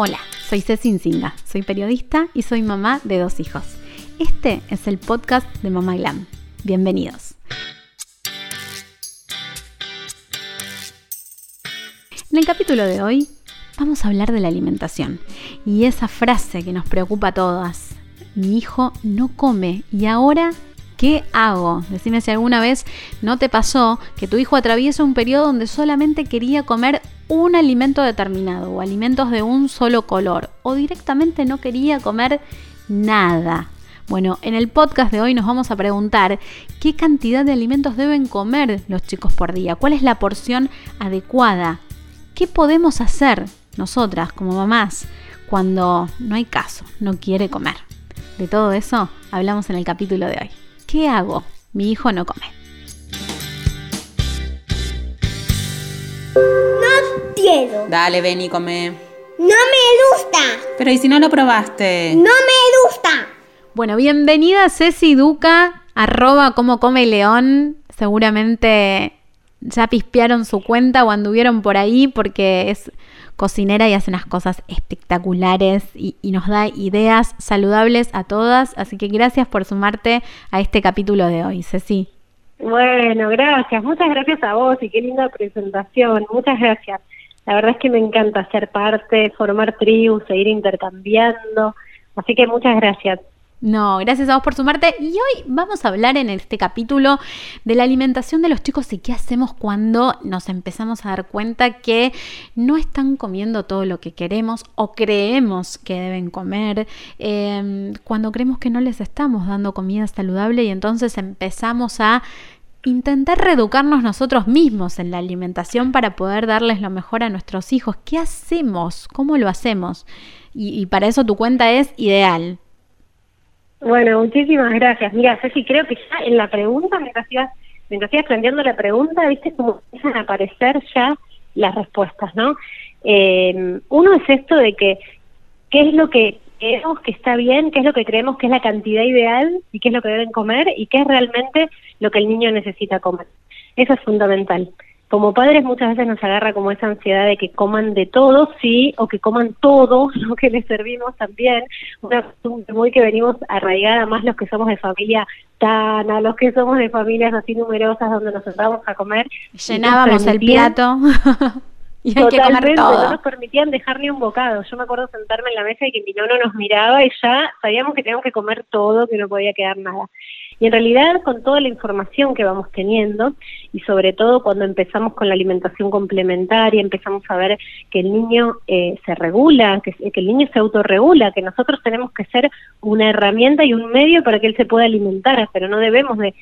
Hola, soy Ceci Insinga, soy periodista y soy mamá de dos hijos. Este es el podcast de Mamá Glam. Bienvenidos. En el capítulo de hoy vamos a hablar de la alimentación y esa frase que nos preocupa a todas. Mi hijo no come y ahora ¿Qué hago? Decime si alguna vez no te pasó que tu hijo atraviesa un periodo donde solamente quería comer un alimento determinado o alimentos de un solo color o directamente no quería comer nada. Bueno, en el podcast de hoy nos vamos a preguntar qué cantidad de alimentos deben comer los chicos por día, cuál es la porción adecuada, qué podemos hacer nosotras como mamás cuando no hay caso, no quiere comer. De todo eso hablamos en el capítulo de hoy. ¿Qué hago? Mi hijo no come. Quiero. Dale, ven y come. No me gusta. Pero ¿y si no lo probaste? No me gusta. Bueno, bienvenida Ceci Duca, arroba como come león. Seguramente ya pispearon su cuenta o anduvieron por ahí porque es cocinera y hace unas cosas espectaculares y, nos da ideas saludables a todas. Así que gracias por sumarte a este capítulo de hoy, Ceci. Bueno, gracias. Muchas gracias a vos y qué linda presentación. Muchas gracias. La verdad es que me encanta ser parte, formar tribus, seguir intercambiando. Así que muchas gracias. No, gracias a vos por sumarte. Y hoy vamos a hablar en este capítulo de la alimentación de los chicos y qué hacemos cuando nos empezamos a dar cuenta que no están comiendo todo lo que queremos o creemos que deben comer, em, cuando creemos que no les estamos dando comida saludable y entonces empezamos a intentar reeducarnos nosotros mismos en la alimentación para poder darles lo mejor a nuestros hijos. ¿Qué hacemos? ¿Cómo lo hacemos? Y, para eso tu cuenta es ideal bueno, muchísimas gracias. Mira, Ceci, creo que ya en la pregunta, mientras ibas, mientras ibas planteando la pregunta, viste cómo empiezan a aparecer ya las respuestas, ¿no? Eh, uno es esto de que, ¿qué es lo que creemos que está bien, qué es lo que creemos que es la cantidad ideal y qué es lo que deben comer y qué es realmente lo que el niño necesita comer? Eso es fundamental como padres muchas veces nos agarra como esa ansiedad de que coman de todo, sí, o que coman todo lo que les servimos también. Una costumbre muy que venimos arraigada más los que somos de familia tan, a los que somos de familias así numerosas donde nos sentamos a comer. Llenábamos el plato. y hay que comer todo. no nos permitían dejar ni un bocado. Yo me acuerdo sentarme en la mesa y que mi nono nos miraba y ya sabíamos que teníamos que comer todo, que no podía quedar nada. Y en realidad con toda la información que vamos teniendo y sobre todo cuando empezamos con la alimentación complementaria, empezamos a ver que el niño eh, se regula, que, que el niño se autorregula, que nosotros tenemos que ser una herramienta y un medio para que él se pueda alimentar, pero no debemos de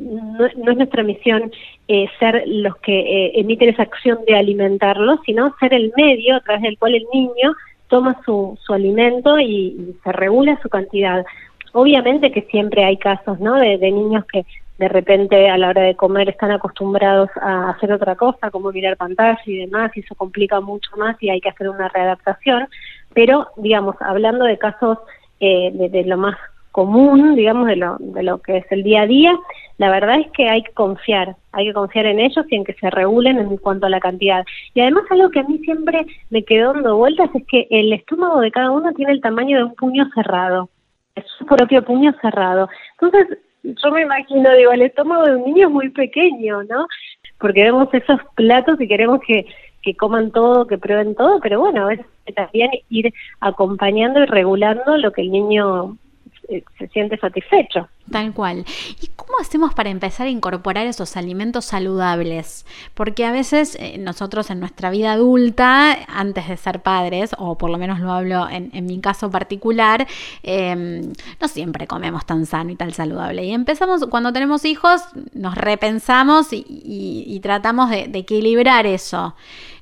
no, es nuestra misión eh, ser los que eh, emiten esa acción de alimentarlo, sino ser el medio a través del cual el niño toma su, su alimento y se regula su cantidad. Obviamente que siempre hay casos, ¿no? De, niños que de repente a la hora de comer están acostumbrados a hacer otra cosa, como mirar pantalla y demás, y eso complica mucho más y hay que hacer una readaptación. Pero, digamos, hablando de casos eh, de, lo más común, digamos, de lo, de lo que es el día a día, la verdad es que hay que confiar, hay que confiar en ellos y en que se regulen en cuanto a la cantidad. Y además algo que a mí siempre me quedó dando vueltas es que el estómago de cada uno tiene el tamaño de un puño cerrado su propio puño cerrado. Entonces, yo me imagino, digo, el estómago de un niño es muy pequeño, ¿no? Porque vemos esos platos y queremos que, que coman todo, que prueben todo, pero bueno, es también ir acompañando y regulando lo que el niño eh, se siente satisfecho. Tal cual. ¿Y cómo hacemos para empezar a incorporar esos alimentos saludables? Porque a veces eh, nosotros en nuestra vida adulta, antes de ser padres, o por lo menos lo hablo en, mi caso particular, em, no siempre comemos tan sano y tan saludable. Y empezamos, cuando tenemos hijos, nos repensamos y, tratamos de equilibrar eso.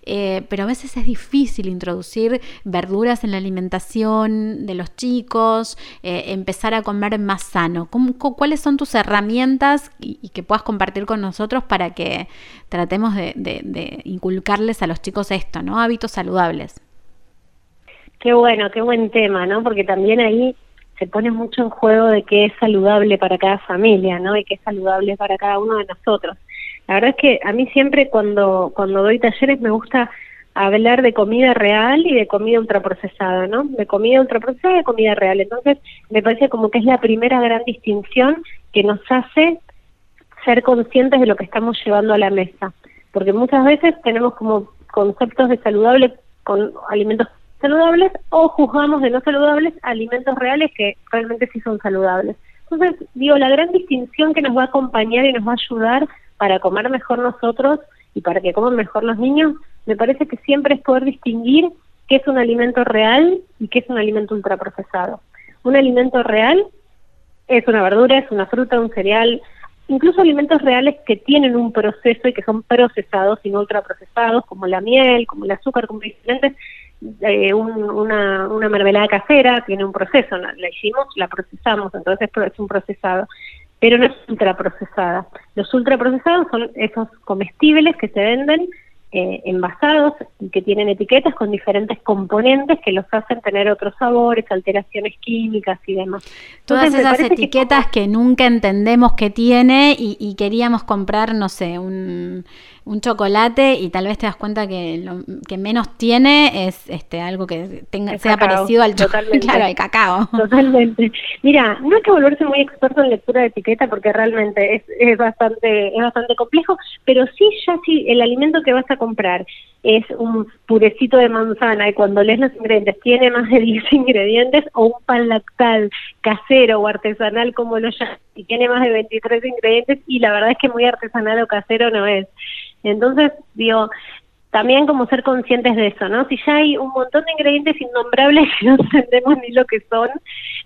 Eh, pero a veces es difícil introducir verduras en la alimentación de los chicos, eh, empezar a comer más sano. ¿Cuáles son tus herramientas y, que puedas compartir con nosotros para que tratemos de, inculcarles a los chicos esto, ¿no? Hábitos saludables. Qué bueno, qué buen tema, ¿no? Porque también ahí se pone mucho en juego de qué es saludable para cada familia, ¿no? Y qué es saludable para cada uno de nosotros. La verdad es que a mí siempre cuando, cuando doy talleres me gusta hablar de comida real y de comida ultraprocesada, ¿no? De comida ultraprocesada y de comida real. Entonces, me parece como que es la primera gran distinción que nos hace ser conscientes de lo que estamos llevando a la mesa. Porque muchas veces tenemos como conceptos de saludable con alimentos saludables o juzgamos de no saludables alimentos reales que realmente sí son saludables. Entonces, digo, la gran distinción que nos va a acompañar y nos va a ayudar para comer mejor nosotros y para que coman mejor los niños, me parece que siempre es poder distinguir qué es un alimento real y qué es un alimento ultraprocesado. Un alimento real es una verdura, es una fruta, un cereal, incluso alimentos reales que tienen un proceso y que son procesados y no ultraprocesados, como la miel, como el azúcar, como diferentes, eh, una, una mermelada casera tiene un proceso, la, hicimos, la procesamos, entonces es un procesado, pero no es ultraprocesada. Los ultraprocesados son esos comestibles que se venden eh, envasados y que tienen etiquetas con diferentes componentes que los hacen tener otros sabores, alteraciones químicas y demás. Todas esas etiquetas que, nunca entendemos que tiene y, queríamos comprar, no sé, un, un, chocolate y tal vez te das cuenta que lo que menos tiene es este algo que tenga, sea parecido al chocolate, claro, al cacao. Totalmente. Mira, no hay que volverse muy experto en lectura de etiqueta porque realmente es, es bastante es bastante complejo, pero sí ya si el alimento que vas a comprar es un purecito de manzana y cuando lees los ingredientes tiene más de 10 ingredientes o un pan lactal casero o artesanal como lo llaman y tiene más de 23 ingredientes y la verdad es que muy artesanal o casero no es. Entonces, digo, también como ser conscientes de eso, ¿no? Si ya hay un montón de ingredientes innombrables que no entendemos ni lo que son,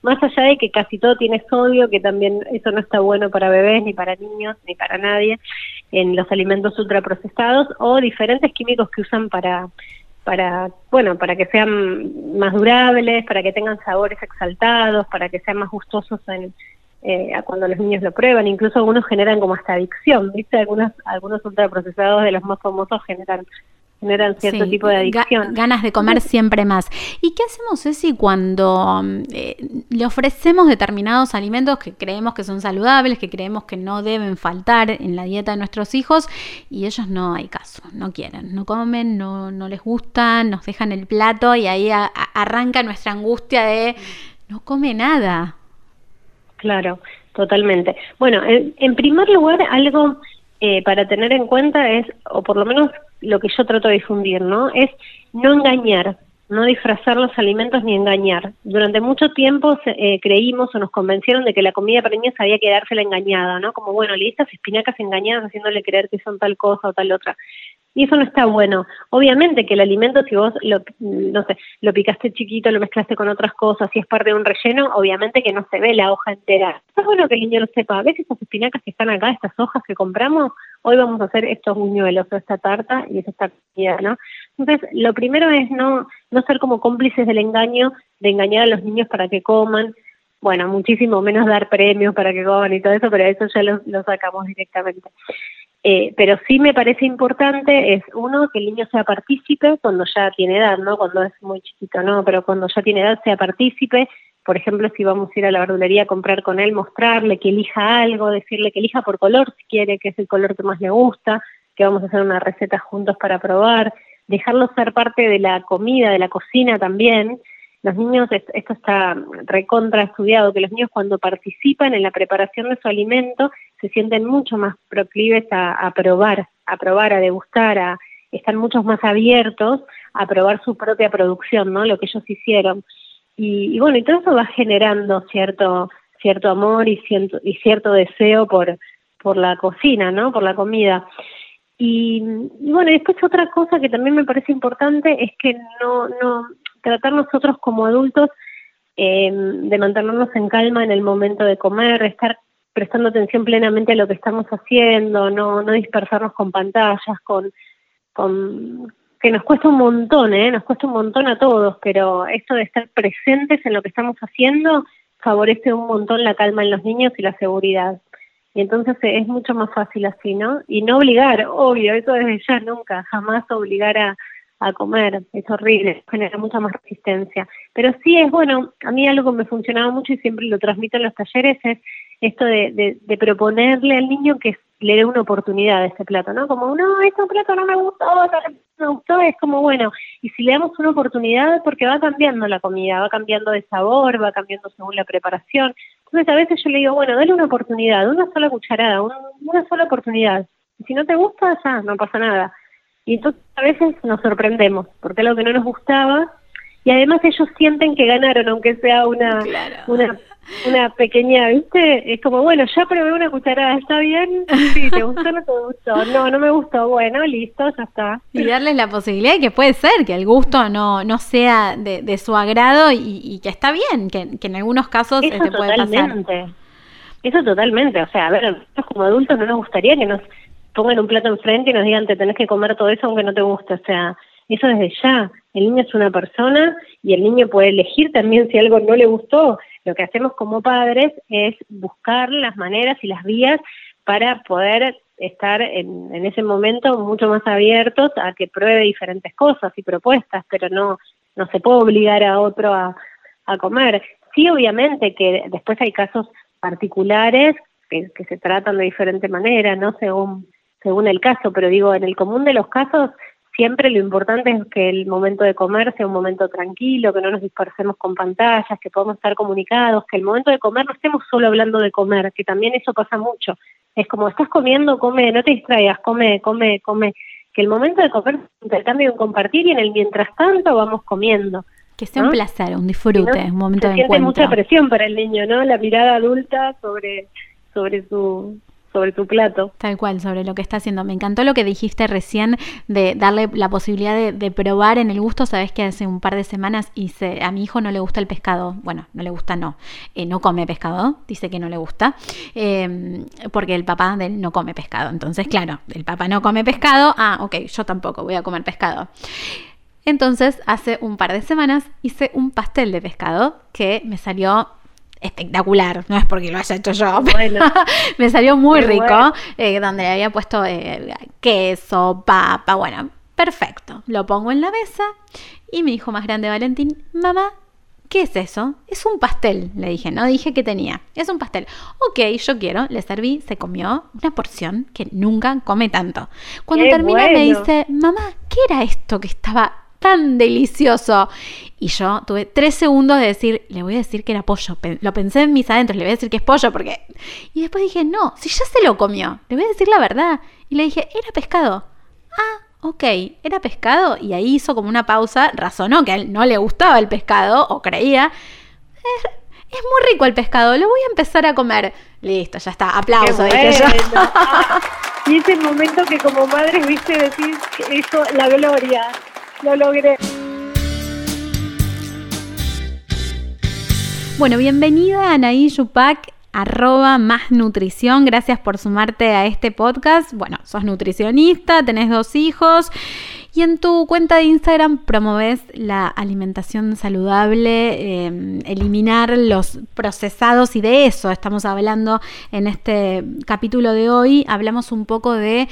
más allá de que casi todo tiene sodio, que también eso no está bueno para bebés, ni para niños, ni para nadie, en los alimentos ultraprocesados, o diferentes químicos que usan para, para, bueno, para que sean más durables, para que tengan sabores exaltados, para que sean más gustosos en, eh, cuando los niños lo prueban, incluso algunos generan como hasta adicción, ¿viste? Algunos, algunos ultraprocesados de los más famosos generan generan cierto tipo de adicción. ganas de comer siempre más. ¿Y qué hacemos, Ceci, cuando eh, le ofrecemos determinados alimentos que creemos que son saludables, que creemos que no deben faltar en la dieta de nuestros hijos y ellos no hay caso, no quieren, no comen, no, no les gustan, nos dejan el plato y ahí arranca nuestra angustia de no come nada? Claro, totalmente. Bueno, en, primer lugar, algo eh, para tener en cuenta es, o por lo menos lo que yo trato de difundir, ¿no? Es no engañar, no disfrazar los alimentos ni engañar. Durante mucho tiempo eh, creímos o nos convencieron de que la comida para niños había que dársela engañada, ¿no? Como, bueno, le estas espinacas engañadas haciéndole creer que son tal cosa o tal otra. Y eso no está bueno. Obviamente que el alimento, si vos lo, no sé, lo picaste chiquito, lo mezclaste con otras cosas, si es parte de un relleno, obviamente que no se ve la hoja entera. Es bueno que el niño lo sepa. A veces espinacas que están acá, estas hojas que compramos, hoy vamos a hacer estos buñuelos o esta tarta y es esta comida, ¿no? Entonces, lo primero es no, no ser como cómplices del engaño, de engañar a los niños para que coman, bueno, muchísimo menos dar premios para que coman y todo eso, pero eso ya lo sacamos directamente. Eh, pero sí me parece importante es uno que el niño sea partícipe cuando ya tiene edad, ¿no? Cuando es muy chiquito, no, pero cuando ya tiene edad sea partícipe. Por ejemplo, si vamos a ir a la verdulería a comprar con él, mostrarle que elija algo, decirle que elija por color si quiere, que es el color que más le gusta, que vamos a hacer una receta juntos para probar, dejarlo ser parte de la comida, de la cocina también, los niños, esto está recontra estudiado, que los niños cuando participan en la preparación de su alimento se sienten mucho más proclives a, probar, a probar, a degustar, a, están mucho más abiertos a probar su propia producción, ¿no? Lo que ellos hicieron. Y, bueno, y todo eso va generando cierto cierto amor y cierto, y cierto deseo por, por la cocina, ¿no? Por la comida. Y, y, bueno, después otra cosa que también me parece importante es que no, no, tratar nosotros como adultos eh, de mantenernos en calma en el momento de comer, estar prestando atención plenamente a lo que estamos haciendo, no, no dispersarnos con pantallas, con, con que nos cuesta un montón, ¿eh? nos cuesta un montón a todos, pero esto de estar presentes en lo que estamos haciendo favorece un montón la calma en los niños y la seguridad. Y entonces es mucho más fácil así, ¿no? Y no obligar, obvio, eso desde ya nunca, jamás obligar a, a comer, es horrible, genera mucha más resistencia. Pero sí es bueno, a mí algo que me funcionaba mucho y siempre lo transmito en los talleres es esto de, de, proponerle al niño que le dé una oportunidad a ese plato, ¿no? Como, no, este plato no me gustó, me gustó, es como, bueno, y si le damos una oportunidad, porque va cambiando la comida, va cambiando de sabor, va cambiando según la preparación. Entonces a veces yo le digo, bueno, dale una oportunidad, una sola cucharada, una sola oportunidad. Y si no te gusta, ya, no pasa nada. Y entonces a veces nos sorprendemos, porque es lo que no nos gustaba, y además ellos sienten que ganaron, aunque sea una, una una pequeña, ¿viste? Es como, bueno, ya probé una cucharada, ¿está bien? Sí, ¿te gustó o no te gustó? No, no me gustó. Bueno, listo, ya está. Y darles la posibilidad de que puede ser que el gusto no, no sea de, de su agrado y, que está bien, que, que en algunos casos Eso este, puede totalmente. pasar. Eso totalmente. O sea, a ver, nosotros como adultos no nos gustaría que nos pongan un plato enfrente y nos digan te tenés que comer todo eso aunque no te guste. O sea, eso desde ya. El niño es una persona y el niño puede elegir también si algo no le gustó lo que hacemos como padres es buscar las maneras y las vías para poder estar en, ese momento mucho más abiertos a que pruebe diferentes cosas y propuestas, pero no, no se puede obligar a otro a, a comer. Sí, obviamente que después hay casos particulares que, que se tratan de diferente manera, ¿no? Según, según el caso, pero digo, en el común de los casos siempre lo importante es que el momento de comer sea un momento tranquilo, que no nos dispersemos con pantallas, que podamos estar comunicados, que el momento de comer no estemos solo hablando de comer, que también eso pasa mucho. Es como estás comiendo, come, no te distraigas, come, come, come. Que el momento de comer es un intercambio, un compartir y en el mientras tanto vamos comiendo. Que sea un placer, un disfrute, un momento de encuentro. mucha presión para el niño, ¿no? La mirada adulta sobre sobre su sobre tu plato. Tal cual, sobre lo que está haciendo. Me encantó lo que dijiste recién de darle la posibilidad de, probar en el gusto. Sabes que hace un par de semanas hice, a mi hijo no le gusta el pescado. Bueno, no le gusta, no. Eh, no come pescado, dice que no le gusta. Em, porque el papá de él no come pescado. Entonces, claro, el papá no come pescado. Ah, ok, yo tampoco voy a comer pescado. Entonces, hace un par de semanas hice un pastel de pescado que me salió espectacular, no es porque lo haya hecho yo, bueno, me salió muy rico, eh, donde le había puesto eh, queso, papa, bueno, perfecto. Lo pongo en la mesa y mi hijo más grande, Valentín, mamá, ¿qué es eso? Es un pastel, le dije, no dije que tenía, es un pastel. Ok, yo quiero, le serví, se comió una porción que nunca come tanto. Cuando termina me dice, mamá, ¿qué era esto que estaba tan delicioso. Y yo tuve tres segundos de decir, le voy a decir que era pollo. Lo pensé en mis adentros, le voy a decir que es pollo porque... Y después dije, no, si ya se lo comió, le voy a decir la verdad. Y le dije, era pescado. Ah, ok, era pescado. Y ahí hizo como una pausa, razonó que a él no le gustaba el pescado, o creía. Es, muy rico el pescado, lo voy a empezar a comer. Listo, ya está, aplauso, dije yo. y ese momento que como madre viste decir eso, la gloria lo logré. Bueno, bienvenida Anaí Yupac, arroba más nutrición. Gracias por sumarte a este podcast. Bueno, sos nutricionista, tenés dos hijos y en tu cuenta de Instagram promoves la alimentación saludable, em, eliminar los procesados y de eso estamos hablando en este capítulo de hoy. Hablamos un poco de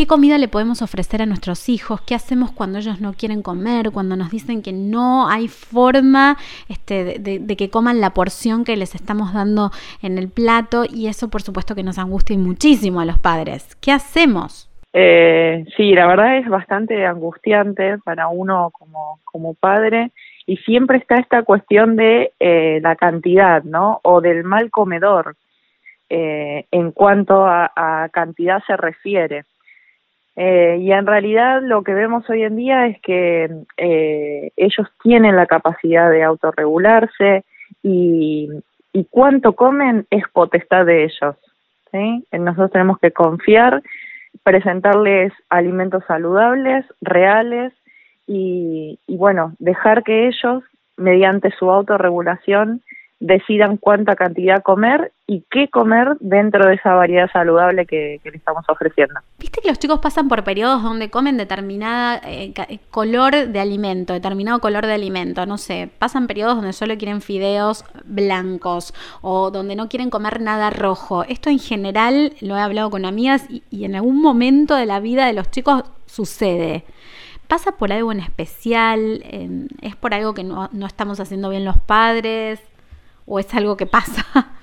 ¿Qué comida le podemos ofrecer a nuestros hijos? ¿Qué hacemos cuando ellos no quieren comer? Cuando nos dicen que no hay forma este, de, que coman la porción que les estamos dando en el plato y eso por supuesto que nos angustia muchísimo a los padres. ¿Qué hacemos? Eh, sí, la verdad es bastante angustiante para uno como, como padre y siempre está esta cuestión de eh, la cantidad, ¿no? O del mal comedor eh, en cuanto a cantidad se refiere. Eh, y en realidad lo que vemos hoy en día es que eh, ellos tienen la capacidad de autorregularse y, y cuánto comen es potestad de ellos. ¿sí? Nosotros tenemos que confiar, presentarles alimentos saludables, reales y, y bueno, dejar que ellos, mediante su autorregulación, decidan cuánta cantidad comer y qué comer dentro de esa variedad saludable que, le estamos ofreciendo. Viste que los chicos pasan por periodos donde comen determinada eh, eh, color de alimento, determinado color de alimento, no sé, pasan periodos donde solo quieren fideos blancos o donde no quieren comer nada rojo. Esto en general lo he hablado con amigas y, en algún momento de la vida de los chicos sucede. ¿Pasa por algo en especial? ¿Es por algo que no, no estamos haciendo bien los padres? O es algo que pasa?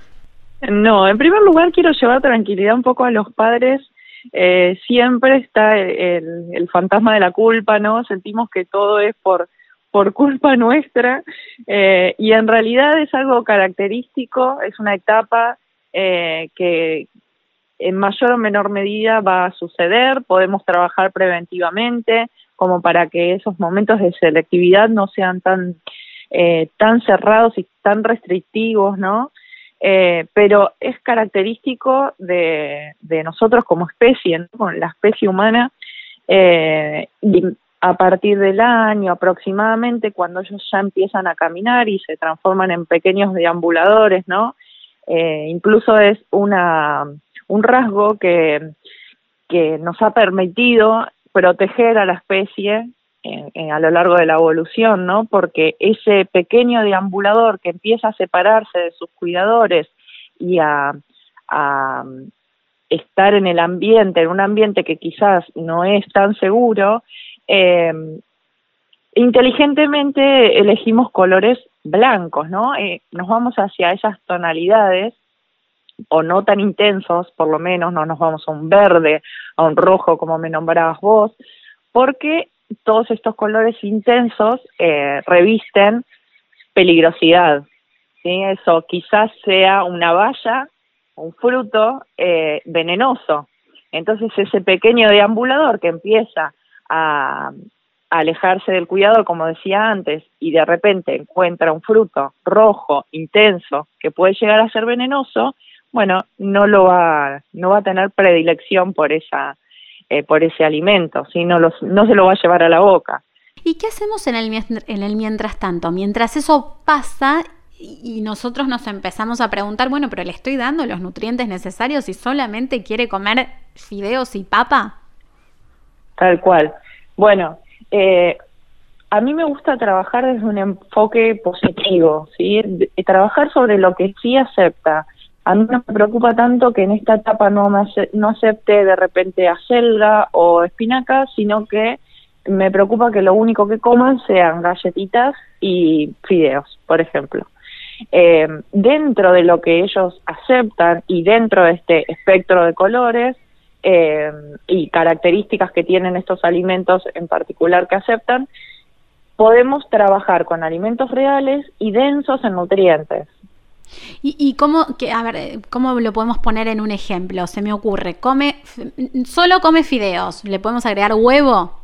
No, en primer lugar quiero llevar tranquilidad un poco a los padres eh, siempre está el, fantasma de la culpa, ¿no? Sentimos que todo es por, por culpa nuestra eh, y en realidad es algo característico, es una etapa eh, que en mayor o menor medida va a suceder, podemos trabajar preventivamente como para que esos momentos de selectividad no sean tan, eh, tan cerrados y tan restrictivos, ¿no? Eh, pero es característico de, nosotros como especie, ¿no? con la especie humana, eh, a partir del año aproximadamente, cuando ellos ya empiezan a caminar y se transforman en pequeños deambuladores, ¿no? Incluso es una, un rasgo que, que nos ha permitido proteger a la especie a lo largo de la evolución, ¿no? Porque ese pequeño deambulador que empieza a separarse de sus cuidadores y a, a estar en el ambiente, en un ambiente que quizás no es tan seguro, eh, inteligentemente elegimos colores blancos, ¿no? Eh, nos vamos hacia esas tonalidades o no tan intensos, por lo menos no nos vamos a un verde, a un rojo como me nombrabas vos, porque todos estos colores intensos eh, revisten peligrosidad. Eso quizás sea una valla, un fruto eh, venenoso. Entonces ese pequeño deambulador que empieza a, a alejarse del cuidado, como decía antes, y de repente encuentra un fruto rojo, intenso, que puede llegar a ser venenoso, bueno, no lo va, no va a tener predilección por esa eh, por ese alimento, ¿sí? no, los, no se lo va a llevar a la boca. ¿Y qué hacemos en el, en el mientras tanto? Mientras eso pasa y nosotros nos empezamos a preguntar, bueno, pero le estoy dando los nutrientes necesarios y solamente quiere comer fideos y papa. Tal cual. Bueno, eh, a mí me gusta trabajar desde un enfoque positivo, ¿sí? trabajar sobre lo que sí acepta a mí no me preocupa tanto que en esta etapa no, me acepte de repente acelga o espinaca, sino que me preocupa que lo único que coman sean galletitas y fideos, por ejemplo. Eh, dentro de lo que ellos aceptan y dentro de este espectro de colores eh, y características que tienen estos alimentos en particular que aceptan, podemos trabajar con alimentos reales y densos en nutrientes. ¿Y, y cómo, que, a ver, cómo lo podemos poner en un ejemplo? Se me ocurre, come, solo come fideos, ¿le podemos agregar huevo?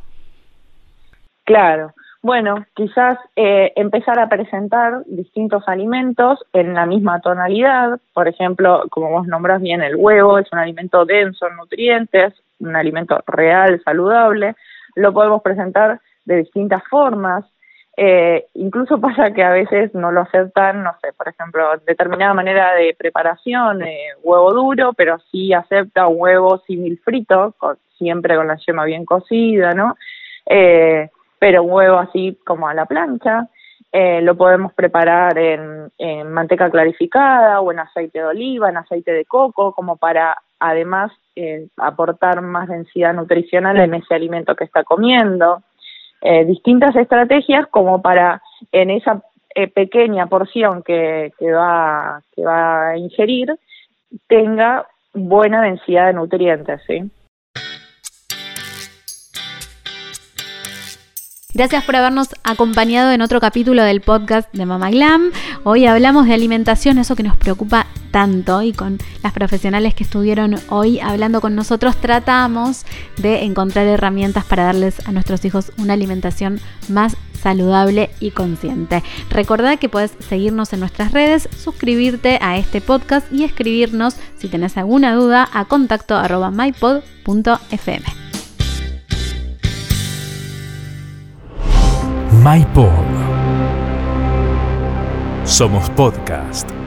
Claro, bueno, quizás eh, empezar a presentar distintos alimentos en la misma tonalidad, por ejemplo, como vos nombras bien, el huevo es un alimento denso en nutrientes, un alimento real, saludable, lo podemos presentar de distintas formas, eh, incluso pasa que a veces no lo aceptan, no sé, por ejemplo, determinada manera de preparación, eh, huevo duro, pero sí acepta un huevo símil frito, siempre con la yema bien cocida, ¿no? Eh, pero un huevo así como a la plancha. Eh, lo podemos preparar en, en manteca clarificada o en aceite de oliva, en aceite de coco, como para además eh, aportar más densidad nutricional en ese alimento que está comiendo. Eh, distintas estrategias como para en esa eh, pequeña porción que, que, va, que va a ingerir tenga buena densidad de nutrientes, ¿sí? Gracias por habernos acompañado en otro capítulo del podcast de Mama Glam. Hoy hablamos de alimentación, eso que nos preocupa tanto y con las profesionales que estuvieron hoy hablando con nosotros tratamos de encontrar herramientas para darles a nuestros hijos una alimentación más saludable y consciente. Recordá que puedes seguirnos en nuestras redes, suscribirte a este podcast y escribirnos si tenés alguna duda a contacto arroba mypod.fm. MyPod. Somos podcast.